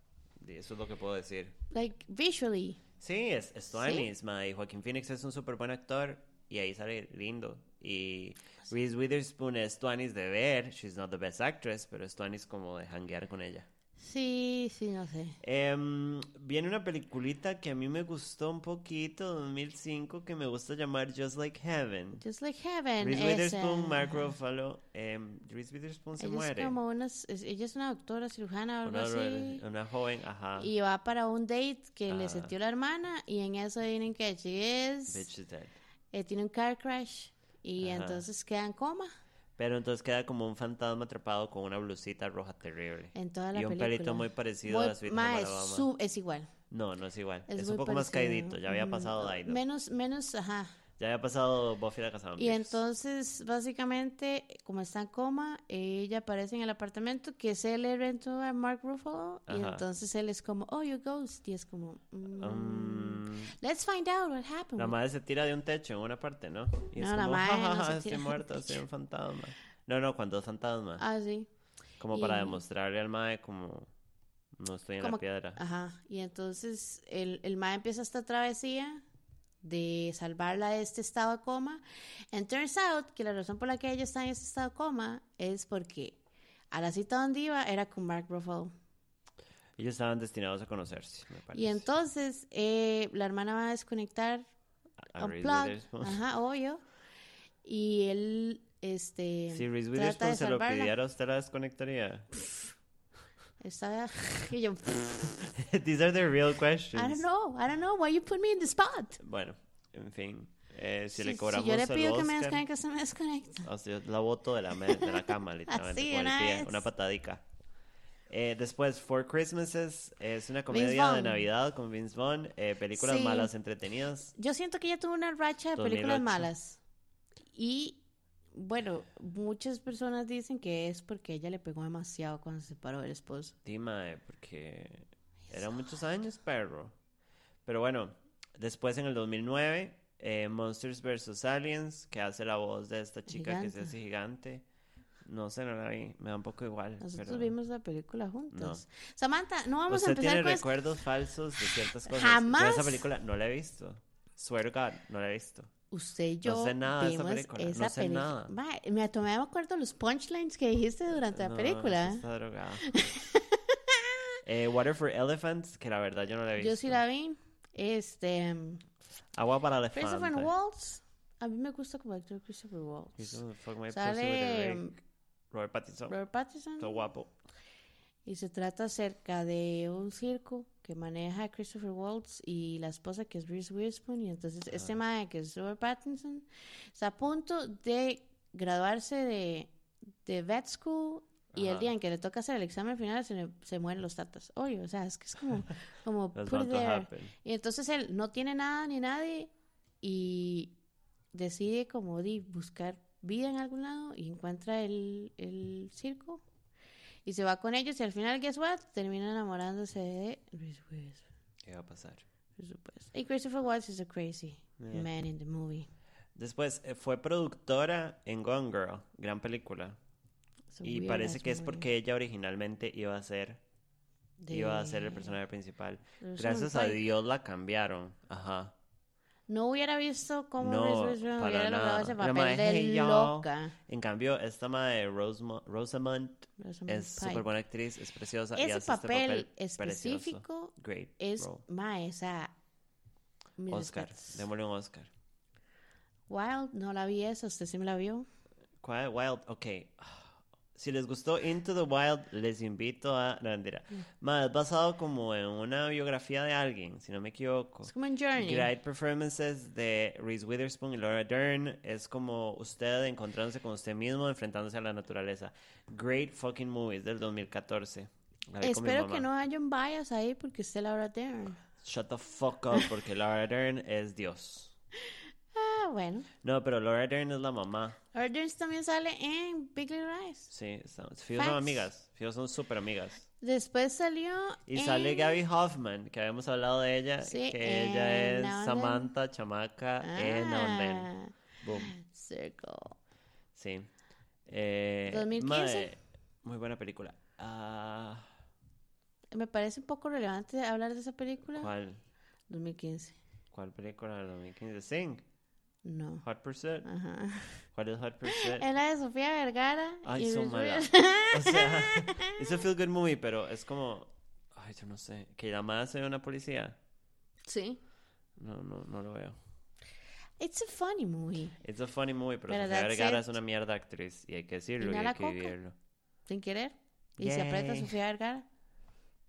Eso es lo que puedo decir. Like, visually. Sí, es, es Twanis, ma, y Joaquín Phoenix es un súper buen actor y ahí sale lindo. Y Reese Witherspoon es Twanis de ver, she's not the best actress, pero es Twanis como de hanguear con ella. Sí, sí, no sé. Em, viene una peliculita que a mí me gustó un poquito, 2005, que me gusta llamar Just Like Heaven. Just Like Heaven. Reese es, Witherspoon, eh, Mark Ruffalo. em, Reese Witherspoon se ella muere. Es como una, ella es una doctora cirujana o algo Una, así. una joven, ajá. Y va para un date que le Ah. sentió la hermana y en eso vienen que she is, Bitch is dead. eh, tiene un car crash y Ajá. entonces queda en coma Pero entonces queda como un fantasma atrapado con una blusita roja terrible. en toda la Y un película. pelito muy parecido Muy- a Sweet ma, es, Alabama. su- es igual. No, no es igual. Es, un poco más caidito. Ya había pasado Daido. Menos, menos, ajá. Ya había pasado Buffy la Casa Y entonces, básicamente, como está en coma, ella aparece en el apartamento que se le rentó a Mark Ruffalo. Y entonces él es como, oh, you ghost. Y es como, mm, Um, let's find out what happened. la madre se tira de un techo en una parte, ¿no? Y es No, la como, madre no "Ja, ja, se estoy muerta, soy techo". un fantasma. No, no, cuando es fantasma. Ah, sí. como para demostrarle al mae como no estoy en Como- la piedra. Ajá. Y entonces el, el ma empieza esta travesía de salvarla de este estado de coma. And turns out que la razón por la que ella está en este estado de coma es porque a la cita donde iba era con Mark Ruffalo. Ellos estaban destinados a conocerse, me parece. Y entonces eh, la hermana va a desconectar A- a unplug, ajá, obvio. Y él, este, Si Reese Witherspoon se lo pidiera, ¿usted la desconectaría? Estaba, y yo, These are the real questions. I don't know, I don't know, why you put me in the spot. Bueno, en fin. eh, si, Si, le si cobramos yo le pido que me Oscar, desconecte, se me desconecta. o sea, la boto de la, de la cama, literalmente, Así, una pie, una patadica. Eh, después, Four Christmases es una comedia de. Navidad con Vince Vaughn. eh, películas Sí. malas entretenidas. Yo siento que ella tuvo una racha de películas 2008. malas. Y bueno, muchas personas dicen que es porque ella le pegó demasiado cuando se separó del esposo. Dima, eh, porque eran muchos años, perro. Pero bueno, después en el 2009, eh, Monsters vs. Aliens, que hace la voz de esta chica que se hace gigante. No sé, no la vi, me da un poco igual. Nosotros pero... vimos la película juntos. Samantha, no vamos a Usted empezar tiene con recuerdos falsos de ciertas cosas. Jamás. Yo esa película no la he visto. Swear to God, no la he visto. Usted y yo sé nada de esa vimos película, no esa sé película. nada. Ma, me tomé me acuerdo los punchlines que dijiste durante la No, película. usted está drogada. Eh, Water for Elephants, que la verdad yo no la visto. Yo sí la vi. Este, Agua para elefantes. Christopher Waltz. A mí me gusta como actor Christopher Waltz. Sale rake. Robert Pattinson. Robert Pattinson. Todo guapo. Y se trata acerca de un circo que maneja Christopher Waltz y la esposa que es Reese Witherspoon. Y entonces este mae que es Robert Pattinson está a punto de graduarse de, de vet school y el día en que le toca hacer el examen final se, le- se mueren los tatas. Oye, o sea, es que es como, como put. Y entonces él no tiene nada ni nadie y decide como di, buscar vida en algún lado y encuentra el, el circo y se va con ellos y al final, guess what? Termina enamorándose de Reese Witherspoon, ¿Qué va a pasar? por supuesto. Y Christopher Waltz is a crazy Yeah. man in the movie. Después, eh, fue productora en Gone Girl, gran película. Y parece que es porque ella originalmente iba a ser, iba a ser el personaje principal. Gracias a. Dios la cambiaron. Ajá. No hubiera visto cómo No, Reese Witherspoon hubiera logrado ese papel mae, de loca. En cambio, esta madre Rosamund Rosamund es súper buena actriz, es preciosa. y Ese este papel específico Great. es role. ma esa mis Oscar. Démosle un Oscar. Wild no la vi esa usted sí me la vio. Wild, ok. Si les gustó Into the Wild, les invito a... No, mentira. Mm. Ma, es basado como en una biografía de alguien, si no me equivoco. es como en Journey Great performances de Reese Witherspoon y Laura Dern. Es como usted encontrándose con usted mismo, enfrentándose a la naturaleza. Great fucking movie, es del 2014. La vi con mi espero que no haya un bias ahí porque esté Laura Dern Shut the fuck up, porque Laura Dern es Dios. ah bueno No, pero Laura Dern es la mamá. Dern también sale en Big Little Lies Sí, estamos- Fío son amigas. Fío son súper amigas. después salió Y sale en- Gabby Hoffman, que habíamos hablado de ella, Sí, que ella es Now and Then. Samantha Chamaca en Now. Ah, Boom. Circle Sí. Eh, 2015. mae, muy buena película. Ah, me parece un poco relevante hablar de esa película ¿cuál, 2015 ¿Cuál película del 2015? Sing. No Hot Pursuit. ajá ¿Cuál es Hot Pursuit? es la de Sofía Vergara Ay, y malas. Witherspoon. O sea, es un feel good movie, pero es como. Ay, yo no sé. Que la madre sea una policía. sí No, no, no lo veo. it's a funny movie It's a funny movie, pero, Pero Sofía Vergara it. es una mierda actriz. Y hay que decirlo y, no hay que coca. vivirlo. sin querer y se aprieta Yay. Sofía Vergara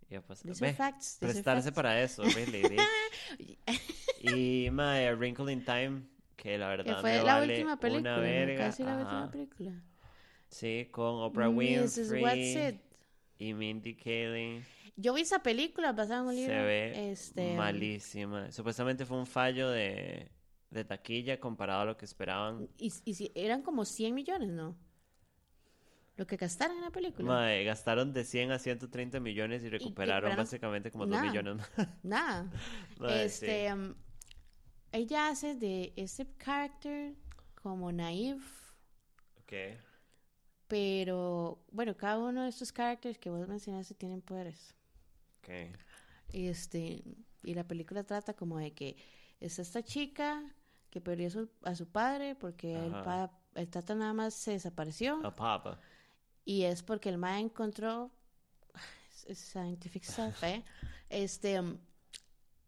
Ya are Ve, facts, prestarse facts. para eso, really. y mae, A Wrinkle in Time, que la que verdad fue me la vale última película una verga. casi la última película Sí, con Oprah Mrs. Winfrey Watson. y Mindy Kaling. yo vi esa película basada en un libro Se ve este malísima. Supuestamente fue un fallo de, de taquilla comparado a lo que esperaban. y, y si eran como 100 millones no lo que gastaron en la película gastaron de 100 a 130 millones y recuperaron básicamente como 2 nada. millones más. nada este um, ella hace de ese character como naive sí. Ok. pero bueno cada uno de estos characters que vos mencionaste tienen poderes Ok. Y este, y la película trata como de que es esta chica que perdió a su, a su padre porque el, pa- el tata nada más se desapareció A papa. y es porque el ma encontró es- es scientific stuff, ¿eh? Este um,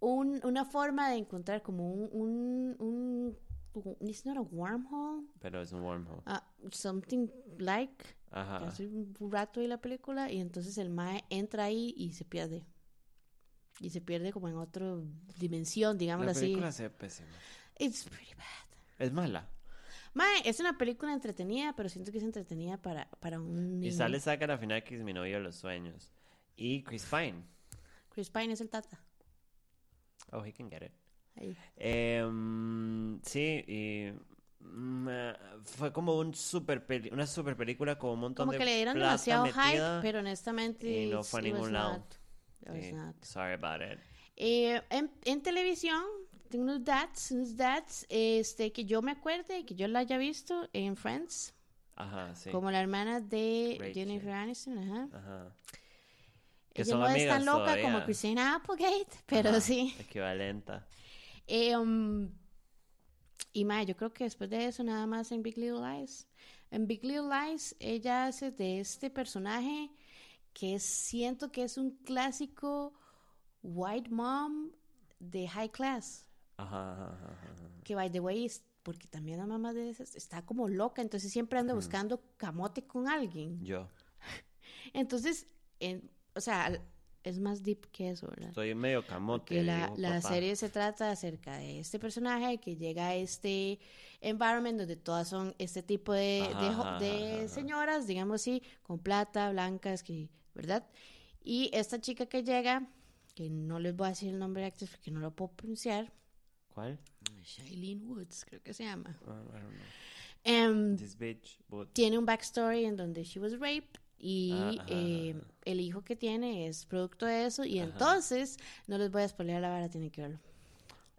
un- una forma de encontrar como un un, un, it's not a wormhole, Pero es un wormhole. ah, something like Ajá. hace un rato ahí la película y entonces el mae entra ahí y se pierde. Y se pierde como en otra dimensión, digámoslo La así. película se ve pésima. It's pretty bad. Es mala. Mae, es una película entretenida, pero siento que es entretenida para, para un niño. Y sale saca la final que es mi novio de los sueños. Y Chris Pine. Chris Pine es el tata. Oh, he can get it. Em, sí, y mm, eh, fue como un super una super película con un montón Como de que le dieron demasiado hype, pero honestamente. y no fue a ningún lado. Sí, sorry about it. Eh, en, en televisión, tengo unos dads, unos dads, este, que yo me acuerde, que yo la haya visto en Friends, Ajá, sí. como la hermana de Rachel. Jennifer Aniston, ajá. Ajá. Que Ella son no es tan loca todavía. como Christina Applegate, pero Ajá, sí. Equivalenta. Eh, um, y mae, yo creo que después de eso nada más en Big Little Lies. En Big Little Lies ella hace de este personaje que siento que es un clásico white mom de high class. Ajá, ajá, ajá, ajá. Que by the way, es- porque también la mamá de esas está como loca, entonces siempre anda buscando camote con alguien. Yo. Entonces, en- o sea, es más deep que eso, ¿verdad? Estoy medio camote. Porque la, la serie se trata acerca de este personaje que llega a este environment donde todas son este tipo de, de jo- Ajá, de ajá, ajá. señoras, digamos así, con plata, blancas, que, ¿verdad? Y esta chica que llega, que no les voy a decir el nombre de actriz porque no lo puedo pronunciar, ¿Cuál? Shailene Woods, creo que se llama. Ah, I don't know. Em, This bitch, but... tiene un backstory en donde she was raped y Ah, ajá, eh, el hijo que tiene es producto de eso y Ajá. entonces no les voy a spoilear la vara, tienen que verlo.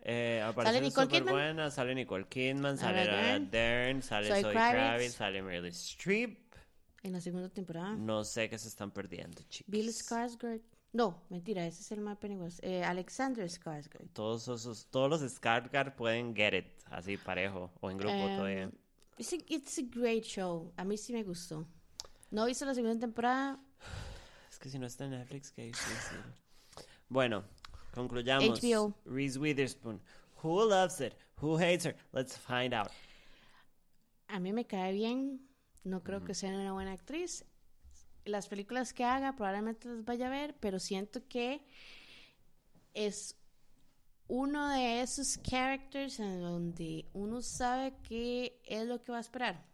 Eh, aparece Nicole súper Kidman. buena, sale Nicole Kidman, sale Laura Dern, sale Zoe Kravitz. Kravitz, sale Meryl Streep. En la segunda temporada. No sé qué se están perdiendo, chicos. Bill Skarsgård. No, mentira, ese es el más Pennywise. Eh, Alexander Skarsgård. Todos esos, todos los Skarsgård pueden get it, así parejo, o en grupo Em, todavía. It's a, it's a great show. A mí sí me gustó. No hizo la segunda temporada. Es que si no está en Netflix, qué difícil. Bueno, concluyamos. HBO. Reese Witherspoon. Who loves it? Who hates her? Let's find out. A mí me cae bien. No creo que sea una buena actriz. Las películas que haga probablemente las vaya a ver, pero siento que es uno de esos characters en donde uno sabe qué es lo que va a esperar.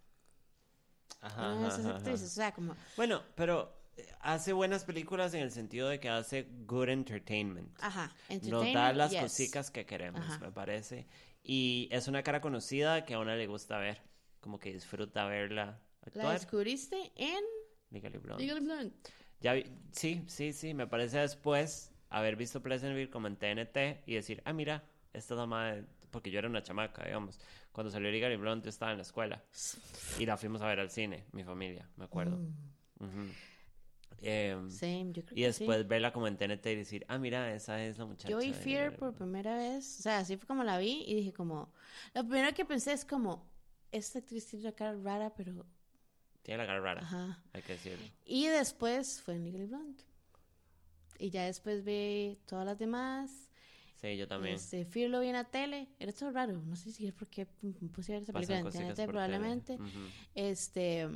Ajá, Una de ajá, esas ajá, actrices. O sea, como Bueno, pero eh, hace buenas películas en el sentido de que hace good entertainment. Ajá, Nos da entertainment, las yes. cositas que queremos, Ajá. me parece. Y es una cara conocida que a una le gusta ver. Como que disfruta verla La actuar. descubriste en Legally Blonde. Legally Blonde. Ya vi- sí, sí, sí. Me parece después haber visto Pleasantville como en TNT y decir, ah, mira, esta es la madre. Porque yo era una chamaca, digamos. Cuando salió Legally Blonde, yo estaba en la escuela. Y la fuimos a ver al cine, mi familia, me acuerdo. Ujú. Em, Same, yo creo y que sí. después verla como en TNT y decir, ah, mira, esa es la muchacha. Yo vi Fear por Blonde". primera vez. O sea, así fue como la vi y dije como... Lo primero que pensé es como... Esta actriz tiene una cara rara, pero... Tiene la cara rara, Ajá. hay que decirlo. Y después fue en Legally Blonde. Y ya después vi todas las demás. Sí, yo también. Este, Fear lo vi en la tele. Era todo raro. No sé si es porque ver esa película en TNT probablemente. Ujú. Este.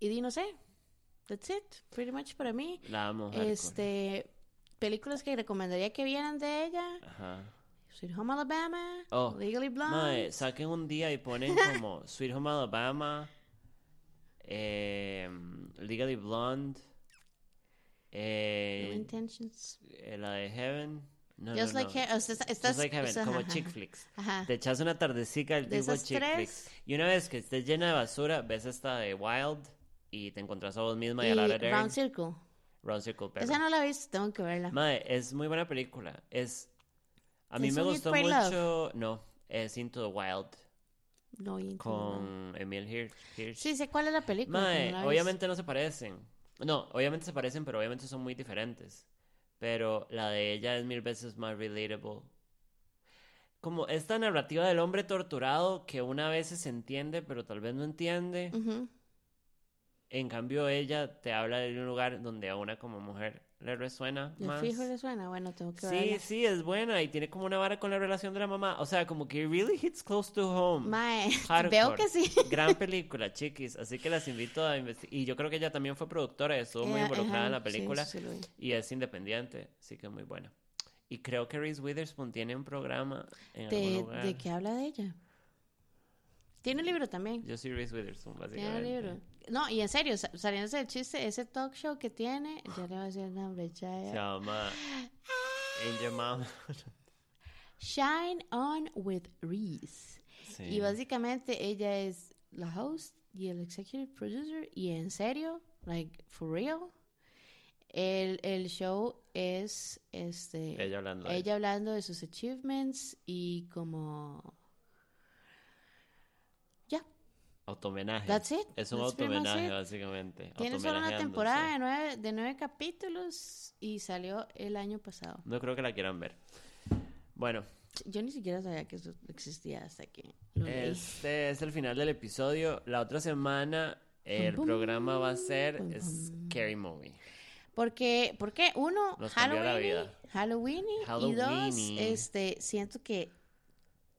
Y di, no sé. That's it. Pretty much para mí. La amo. hardcore. Este. Películas que recomendaría que vieran de ella. Ajá. Sweet Home Alabama. Oh, Legally Blonde. Mae, saquen un día y ponen como Sweet Home Alabama, eh, Legally Blonde, No eh, Intentions. eh, la de Heaven. No, Just no, like no. He- o sea, estás, estás- Just like Heaven, como ajá, chick flicks. Ajá. Te echas una tardecica el De tipo chick tres. flicks. Y una vez que estés llena de basura, ves esta de Wild y te encontrás a vos misma y, Y a Laura Dern. Round Circle. Round Circle, pero- Esa no la he visto, tengo que verla. Mae, es muy buena película. Es a mí ¿Es me gustó Love? mucho. No, es Into the Wild No, y- con Emil Hir- Hirsch. Sí, sé cuál es la película. No la he obviamente no se parecen. No, obviamente se parecen, pero obviamente son muy diferentes. Pero la de ella es mil veces más relatable. Como esta narrativa del hombre torturado que una vez se entiende, pero tal vez no entiende. En cambio, ella te habla de un lugar donde a una como mujer le resuena De más. fijo le suena, bueno, tengo que Sí, verla. sí, es buena y tiene como una vara con la relación de la mamá. O sea, como que really hits close to home. Mae, Hardcore. veo que sí. Gran película, chiquis. Así que las invito a investigar. Y yo creo que ella también fue productora estuvo muy Eh, involucrada en la película. sí, sí. Y es independiente, así que muy buena. Y creo que Reese Witherspoon tiene un programa en ¿De, algún lugar. ¿De qué habla de ella? Tiene un libro también. Yo soy Reese Witherspoon, Tiene un básicamente. libro. No, y en serio, sa- saliéndose del chiste, ese talk show que tiene, ya le voy a decir el nombre, ya. Se llama Angel Mom. Shine On with Reese. Sí. Y básicamente ella es la host y el executive producer. Y en serio, like, for real. El, el show es este Ella hablando. ella hablando de sus achievements y como ya, Automenaje. That's it. Es un automenaje, básicamente. tiene solo una temporada de nueve, de nueve capítulos y salió el año pasado. No creo que la quieran ver. Bueno, Yo ni siquiera sabía que eso existía hasta que lo leí. este es el final del episodio. La otra semana el programa va a ser. Scary Movie. Porque, porque uno, Nos Halloween, vida. Halloween y dos, este, siento que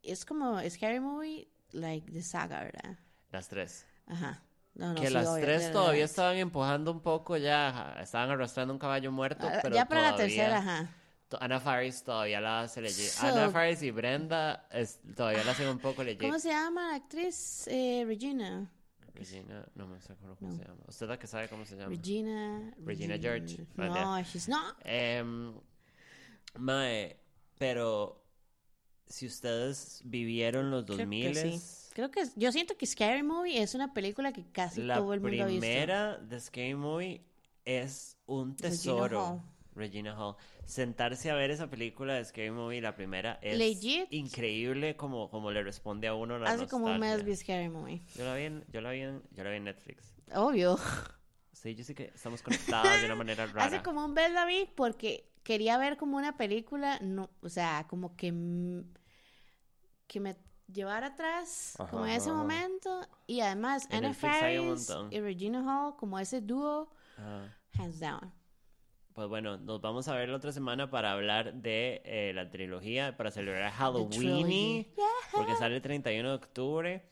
es como Scary Movie, like the saga, ¿verdad? Las tres. Ajá. No, no, que sí, las obvio, tres todavía estaban empujando un poco ya. Estaban arrastrando un caballo muerto. Ah, pero ya para la todavía- tercera, ajá. Ana Faris todavía la hace legit. So- Ana Faris y Brenda es- todavía la hacen un poco legit. ¿Cómo se llama la actriz? Eh, Regina. Regina, no me acuerdo cómo No. se llama. Usted es la que sabe cómo se llama. Regina. Regina George. No, she's not. Em, mae, pero si ustedes vivieron los Creo que 2000 sí. Creo que es- yo siento que Scary Movie es una película que casi la todo el mundo ha visto. primera de Scary Movie es un Regina tesoro. Hall. Regina Hall. Sentarse a ver esa película de Scary Movie, la primera, es Legit. increíble como, como le responde a uno la Hace como un mes vi Scary Movie. Yo la vi en, yo la vi en, yo la vi en Netflix. Obvio. Sí, yo sé que estamos conectadas de una manera rara. Hace como un mes la vi porque quería ver como una película, no, o sea, como que, que me llevara atrás, como en ese Ajá. momento. Y además, En Anna Faris y Regina Hall, como ese dúo, Ajá. hands down. Pues bueno, nos vamos a ver la otra semana para hablar de eh, la trilogía, para celebrar Halloween, porque sale el 31 de octubre.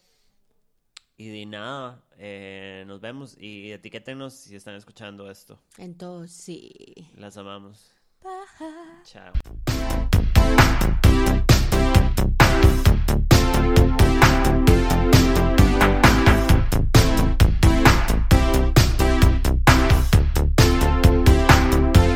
Y de nada, eh, nos vemos y etiquétenos si están escuchando esto. Entonces, sí. Las amamos. Bye. Chao.